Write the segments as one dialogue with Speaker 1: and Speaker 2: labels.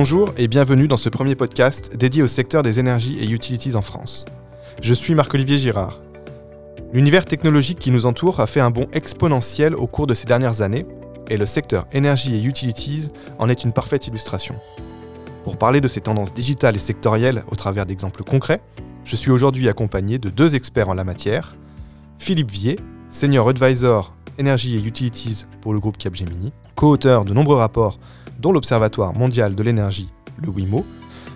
Speaker 1: Bonjour et bienvenue dans ce premier podcast dédié au secteur des énergies et utilities en France. Je suis Marc-Olivier Girard. L'univers technologique qui nous entoure a fait un bond exponentiel au cours de ces dernières années et le secteur énergie et utilities en est une parfaite illustration. Pour parler de ces tendances digitales et sectorielles au travers d'exemples concrets, je suis aujourd'hui accompagné de deux experts en la matière, Philippe Vier, Senior Advisor Énergie et Utilities pour le groupe Capgemini, co-auteur de nombreux rapports dont l'Observatoire mondial de l'énergie, le WIMO,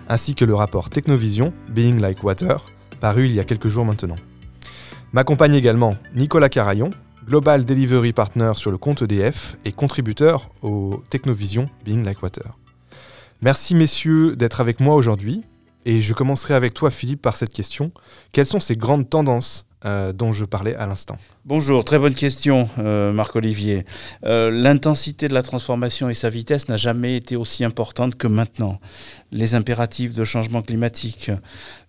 Speaker 1: ainsi que le rapport Technovision, Being Like Water, paru il y a quelques jours maintenant. M'accompagne également Nicolas Carayon, Global Delivery Partner sur le compte EDF et contributeur au Technovision Being Like Water. Merci messieurs d'être avec moi aujourd'hui et je commencerai avec toi Philippe par cette question. Quelles sont ces grandes tendances euh, dont je parlais à l'instant
Speaker 2: Bonjour, très bonne question, euh, Marc-Olivier. Euh, l'intensité de la transformation et sa vitesse n'a jamais été aussi importante que maintenant. Les impératifs de changement climatique,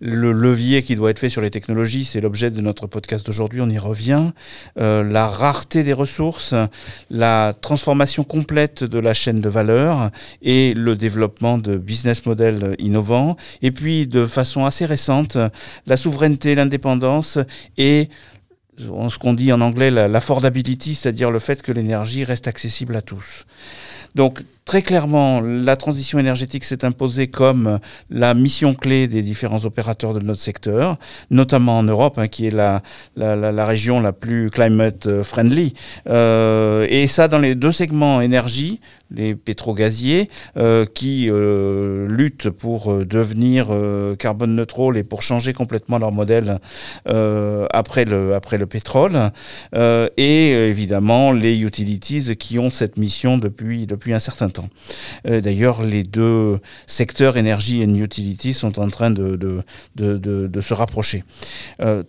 Speaker 2: le levier qui doit être fait sur les technologies, c'est l'objet de notre podcast d'aujourd'hui, on y revient. la rareté des ressources, la transformation complète de la chaîne de valeur et le développement de business models innovants. Et puis, de façon assez récente, la souveraineté, l'indépendance et ce qu'on dit en anglais l'affordability, c'est-à-dire le fait que l'énergie reste accessible à tous. Donc très clairement, la transition énergétique s'est imposée comme la mission clé des différents opérateurs de notre secteur, notamment en Europe, hein, qui est la, la, la, région la plus climate friendly. Euh, et ça dans les deux segments énergie, les pétrogaziers euh, qui euh, luttent pour euh, devenir carbone neutral et pour changer complètement leur modèle après, le, après le pétrole. et évidemment, les utilities qui ont cette mission depuis, depuis un certain temps. D'ailleurs, les deux secteurs énergie et utilities sont en train de, se rapprocher.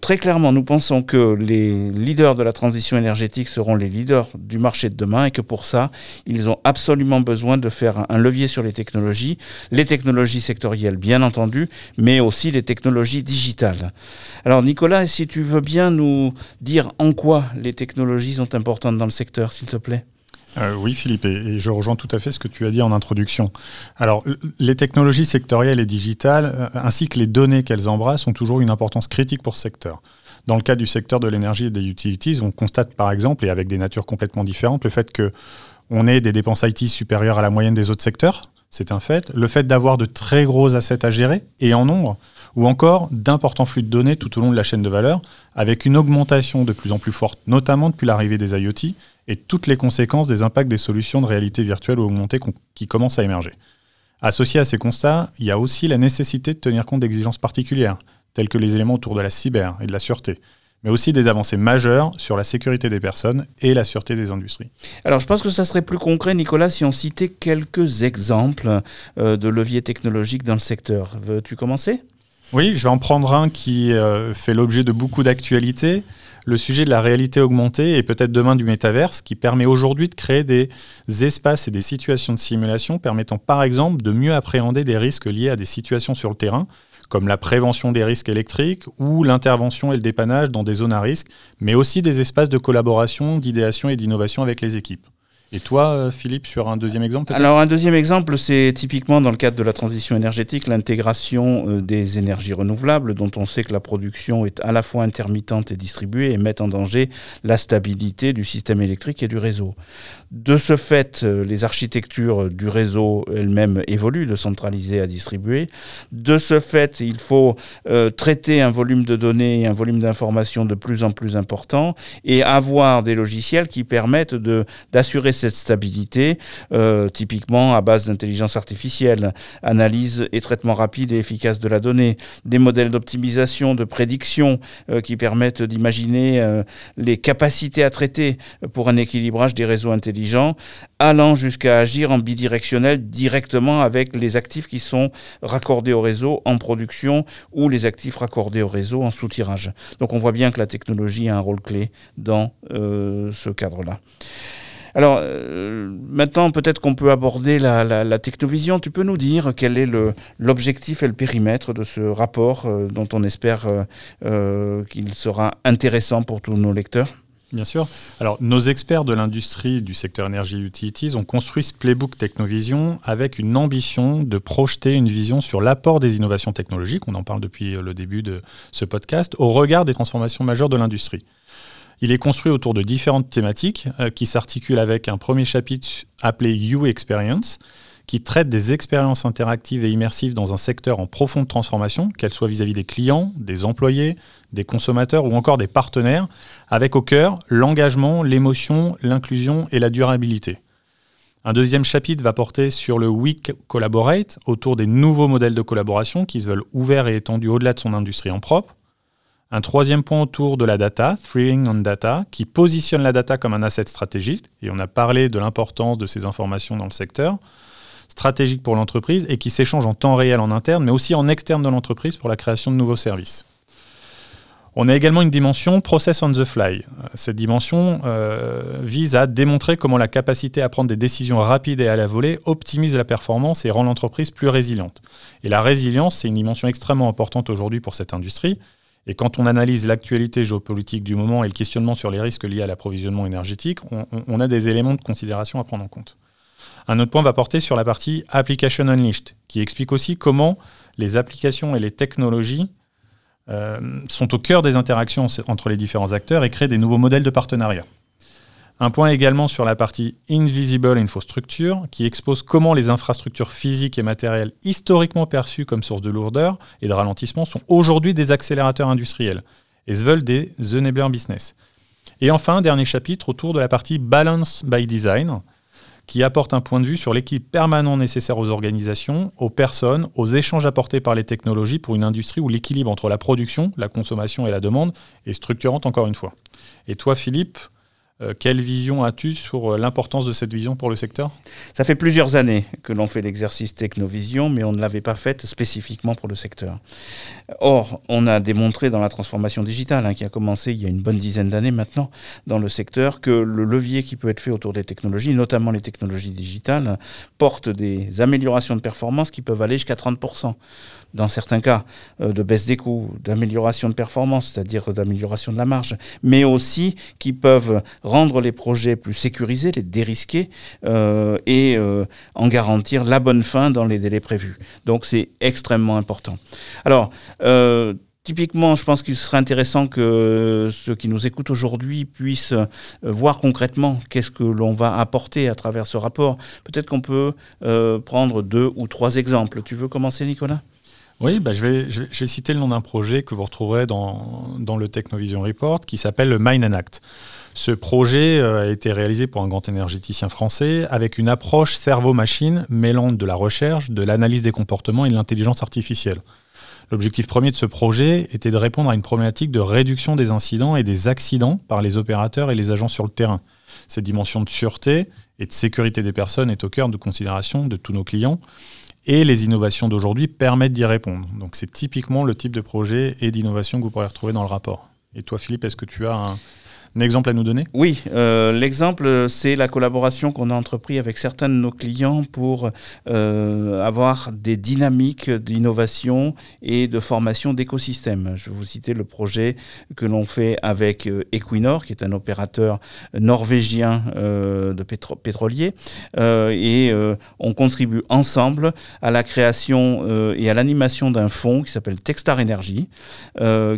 Speaker 2: très clairement, nous pensons que les leaders de la transition énergétique seront les leaders du marché de demain et que pour ça, ils ont absolument besoin de faire un levier sur les technologies, les technologies sectorielles bien entendu, mais aussi les technologies digitales. Alors Nicolas, si tu veux bien nous dire en quoi les technologies sont importantes dans le secteur, s'il te plaît.
Speaker 3: Euh, oui, Philippe, et, je rejoins tout à fait ce que tu as dit en introduction. Alors, les technologies sectorielles et digitales, euh, ainsi que les données qu'elles embrassent, ont toujours une importance critique pour ce secteur. Dans le cas du secteur de l'énergie et des utilities, on constate par exemple, et avec des natures complètement différentes, le fait que on est des dépenses IT supérieures à la moyenne des autres secteurs, c'est un fait. Le fait d'avoir de très gros assets à gérer et en nombre, ou encore d'importants flux de données tout au long de la chaîne de valeur, avec une augmentation de plus en plus forte, notamment depuis l'arrivée des IoT et toutes les conséquences des impacts des solutions de réalité virtuelle ou augmentée qui commencent à émerger. Associé à ces constats, il y a aussi la nécessité de tenir compte d'exigences particulières, telles que les éléments autour de la cyber et de la sûreté, mais aussi des avancées majeures sur la sécurité des personnes et la sûreté des industries.
Speaker 2: Alors je pense que ça serait plus concret, Nicolas, si on citait quelques exemples euh, de leviers technologiques dans le secteur. Veux-tu commencer?
Speaker 3: Oui, je vais en prendre un qui euh, fait l'objet de beaucoup d'actualités. Le sujet de la réalité augmentée et peut-être demain du métaverse qui permet aujourd'hui de créer des espaces et des situations de simulation permettant par exemple de mieux appréhender des risques liés à des situations sur le terrain comme la prévention des risques électriques ou l'intervention et le dépannage dans des zones à risque, mais aussi des espaces de collaboration, d'idéation et d'innovation avec les équipes. Et toi, euh, Philippe, sur un deuxième exemple
Speaker 2: Alors un deuxième exemple, c'est typiquement dans le cadre de la transition énergétique, l'intégration euh, des énergies renouvelables, dont on sait que la production est à la fois intermittente et distribuée et met en danger la stabilité du système électrique et du réseau. De ce fait, euh, les architectures du réseau elles-mêmes évoluent de centraliser à distribuer. De ce fait, il faut traiter un volume de données et un volume d'informations de plus en plus important et avoir des logiciels qui permettent d'assurer cette stabilité, euh, typiquement à base d'intelligence artificielle, analyse et traitement rapide et efficace de la donnée, des modèles d'optimisation, de prédiction euh, qui permettent d'imaginer euh, les capacités à traiter pour un équilibrage des réseaux intelligents, allant jusqu'à agir en bidirectionnel directement avec les actifs qui sont raccordés au réseau en production ou les actifs raccordés au réseau en soutirage. Donc on voit bien que la technologie a un rôle clé dans ce cadre-là. Alors euh, maintenant, peut-être qu'on peut aborder la, technovision. Tu peux nous dire quel est l'objectif et le périmètre de ce rapport euh, dont on espère euh, qu'il sera intéressant pour tous nos lecteurs?
Speaker 3: Bien sûr. Alors, nos experts de l'industrie du secteur énergie utilities ont construit ce playbook Technovision avec une ambition de projeter une vision sur l'apport des innovations technologiques, on en parle depuis le début de ce podcast, au regard des transformations majeures de l'industrie. Il est construit autour de différentes thématiques euh, qui s'articulent avec un premier chapitre appelé You Experience, qui traite des expériences interactives et immersives dans un secteur en profonde transformation, qu'elles soient vis-à-vis des clients, des employés, des consommateurs ou encore des partenaires, avec au cœur l'engagement, l'émotion, l'inclusion et la durabilité. Un deuxième chapitre va porter sur le Week Collaborate, autour des nouveaux modèles de collaboration qui se veulent ouverts et étendus au-delà de son industrie en propre. Un troisième point autour de la data, Thrilling on Data, qui positionne la data comme un asset stratégique, et on a parlé de l'importance de ces informations dans le secteur stratégique pour l'entreprise et qui s'échangent en temps réel en interne, mais aussi en externe de l'entreprise pour la création de nouveaux services. On a également une dimension process on the fly. Cette dimension euh, vise à démontrer comment la capacité à prendre des décisions rapides et à la volée optimise la performance et rend l'entreprise plus résiliente. Et la résilience, c'est une dimension extrêmement importante aujourd'hui pour cette industrie. Et quand on analyse l'actualité géopolitique du moment et le questionnement sur les risques liés à l'approvisionnement énergétique, on a des éléments de considération à prendre en compte. Un autre point va porter sur la partie Application Unleashed, qui explique aussi comment les applications et les technologies euh, sont au cœur des interactions entre les différents acteurs et créent des nouveaux modèles de partenariat. Un point également sur la partie Invisible Infrastructure, qui expose comment les infrastructures physiques et matérielles historiquement perçues comme source de lourdeur et de ralentissement sont aujourd'hui des accélérateurs industriels et se veulent des enabler business. Et enfin, dernier chapitre autour de la partie Balance by Design, qui apporte un point de vue sur l'équipe permanent nécessaire aux organisations, aux personnes, aux échanges apportés par les technologies pour une industrie où l'équilibre entre la production, la consommation et la demande est structurante encore une fois. Et toi, Philippe, euh, quelle vision as-tu sur euh, l'importance de cette vision pour le secteur?
Speaker 2: Ça fait plusieurs années que l'on fait l'exercice Technovision, mais on ne l'avait pas fait spécifiquement pour le secteur. Or, on a démontré dans la transformation digitale, hein, qui a commencé il y a une bonne dizaine d'années maintenant dans le secteur, que le levier qui peut être fait autour des technologies, notamment les technologies digitales, porte des améliorations de performance qui peuvent aller jusqu'à 30% dans certains cas, euh, de baisse des coûts, d'amélioration de performance, c'est-à-dire d'amélioration de la marge, mais aussi qui peuvent rendre les projets plus sécurisés, les dérisquer euh, et euh, en garantir la bonne fin dans les délais prévus. Donc c'est extrêmement important. Alors, Typiquement, je pense qu'il serait intéressant que ceux qui nous écoutent aujourd'hui puissent voir concrètement qu'est-ce que l'on va apporter à travers ce rapport. Peut-être qu'on peut, prendre deux ou trois exemples. Tu veux commencer, Nicolas?
Speaker 3: Oui, bah, je, vais, je, vais, citer le nom d'un projet que vous retrouverez dans, dans le Technovision Report qui s'appelle le Mine and Act. Ce projet euh, a été réalisé pour un grand énergéticien français avec une approche cerveau-machine mêlant de la recherche, de l'analyse des comportements et de l'intelligence artificielle. L'objectif premier de ce projet était de répondre à une problématique de réduction des incidents et des accidents par les opérateurs et les agents sur le terrain. Cette dimension de sûreté et de sécurité des personnes est au cœur de considération de tous nos clients et les innovations d'aujourd'hui permettent d'y répondre. Donc c'est typiquement le type de projet et d'innovation que vous pourrez retrouver dans le rapport. Et toi Philippe, est-ce que tu as un, un exemple à nous donner?
Speaker 2: Oui, euh, l'exemple, c'est la collaboration qu'on a entrepris avec certains de nos clients pour euh, avoir des dynamiques d'innovation et de formation d'écosystèmes. Je vais vous citer le projet que l'on fait avec euh, Equinor, qui est un opérateur norvégien de pétrolier, et on contribue ensemble à la création et à l'animation d'un fonds qui s'appelle Techstar Energy,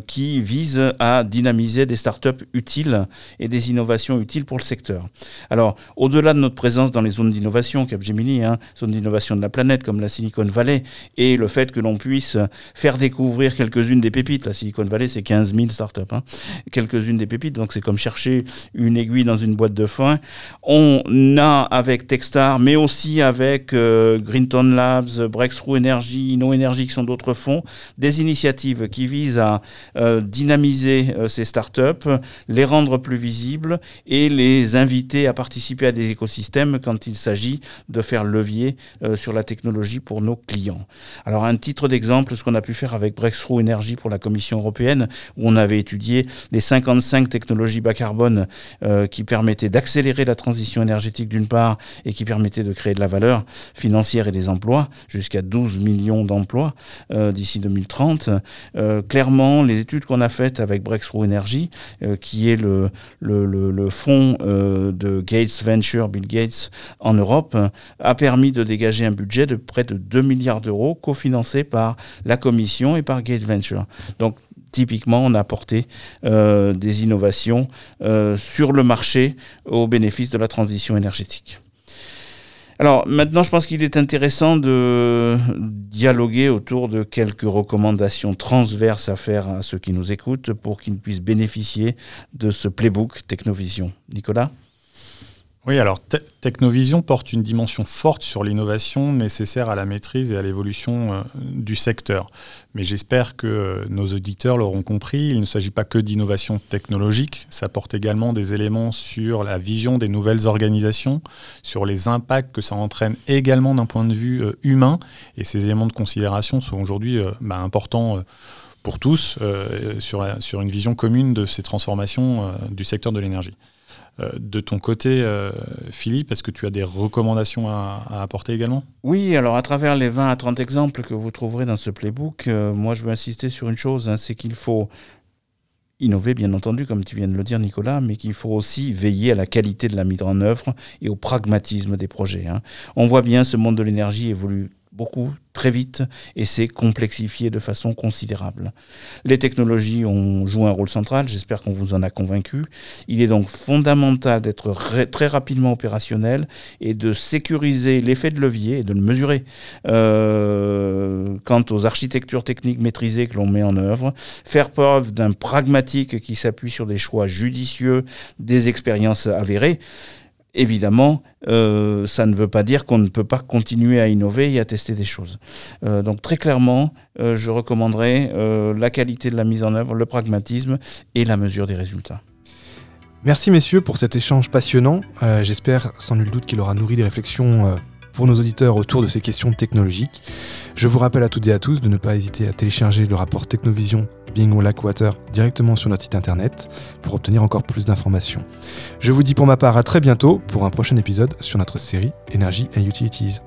Speaker 2: qui vise à dynamiser des startups utiles et des innovations utiles pour le secteur. Alors, au-delà de notre présence dans les zones d'innovation, Capgemini, hein, zone d'innovation de la planète comme la Silicon Valley, et le fait que l'on puisse faire découvrir quelques-unes des pépites, la Silicon Valley c'est 15 000 startups, hein, quelques-unes des pépites, donc c'est comme chercher une aiguille dans une boîte de foin. On a avec Techstar, mais aussi avec euh, Greenton Labs, Breakthrough Energy, No Energy qui sont d'autres fonds, des initiatives qui visent à euh, dynamiser euh, ces startups, les rendre plus visibles et les inviter à participer à des écosystèmes quand il s'agit de faire levier euh, sur la technologie pour nos clients. Alors un titre d'exemple, ce qu'on a pu faire avec Breakthrough Energy pour la Commission européenne, où on avait étudié les 55 technologies bas carbone euh, qui permettaient d'accélérer la transition énergétique d'une part et qui permettaient de créer de la valeur financière et des emplois, jusqu'à 12 millions d'emplois euh, d'ici 2030. clairement, les études qu'on a faites avec Breakthrough Energy, qui est le le, fonds de Gates Venture, Bill Gates, en Europe, a permis de dégager un budget de près de 2 milliards d'euros cofinancé par la Commission et par Gates Venture. Donc typiquement, on a apporté euh, des innovations euh, sur le marché au bénéfice de la transition énergétique. Alors maintenant, je pense qu'il est intéressant de dialoguer autour de quelques recommandations transverses à faire à ceux qui nous écoutent pour qu'ils puissent bénéficier de ce playbook Technovision. Nicolas?
Speaker 3: Oui, alors Technovision porte une dimension forte sur l'innovation nécessaire à la maîtrise et à l'évolution euh, du secteur. Mais j'espère que euh, nos auditeurs l'auront compris, il ne s'agit pas que d'innovation technologique, ça porte également des éléments sur la vision des nouvelles organisations, sur les impacts que ça entraîne également d'un point de vue euh, humain. Et ces éléments de considération sont aujourd'hui bah, importants pour tous sur, sur, une vision commune de ces transformations du secteur de l'énergie. Euh, de ton côté, euh, Philippe, est-ce que tu as des recommandations à, apporter également?
Speaker 2: Oui, alors à travers les 20 à 30 exemples que vous trouverez dans ce playbook, euh, moi je veux insister sur une chose, hein, c'est qu'il faut innover, bien entendu, comme tu viens de le dire, Nicolas, mais qu'il faut aussi veiller à la qualité de la mise en œuvre et au pragmatisme des projets. Hein. On voit bien ce monde de l'énergie évolue beaucoup, très vite, et c'est complexifié de façon considérable. Les technologies ont joué un rôle central, j'espère qu'on vous en a convaincu. Il est donc fondamental d'être très rapidement opérationnel et de sécuriser l'effet de levier et de le mesurer. Euh, quant aux architectures techniques maîtrisées que l'on met en œuvre, faire preuve d'un pragmatique qui s'appuie sur des choix judicieux, des expériences avérées, évidemment, euh, ça ne veut pas dire qu'on ne peut pas continuer à innover et à tester des choses. Euh, donc très clairement, euh, je recommanderais la qualité de la mise en œuvre, le pragmatisme et la mesure des résultats.
Speaker 1: Merci messieurs pour cet échange passionnant. J'espère sans nul doute qu'il aura nourri des réflexions pour nos auditeurs autour de ces questions technologiques. Je vous rappelle à toutes et à tous de ne pas hésiter à télécharger le rapport Technovision Bingo Water directement sur notre site internet pour obtenir encore plus d'informations. Je vous dis pour ma part à très bientôt pour un prochain épisode sur notre série Énergie et Utilities.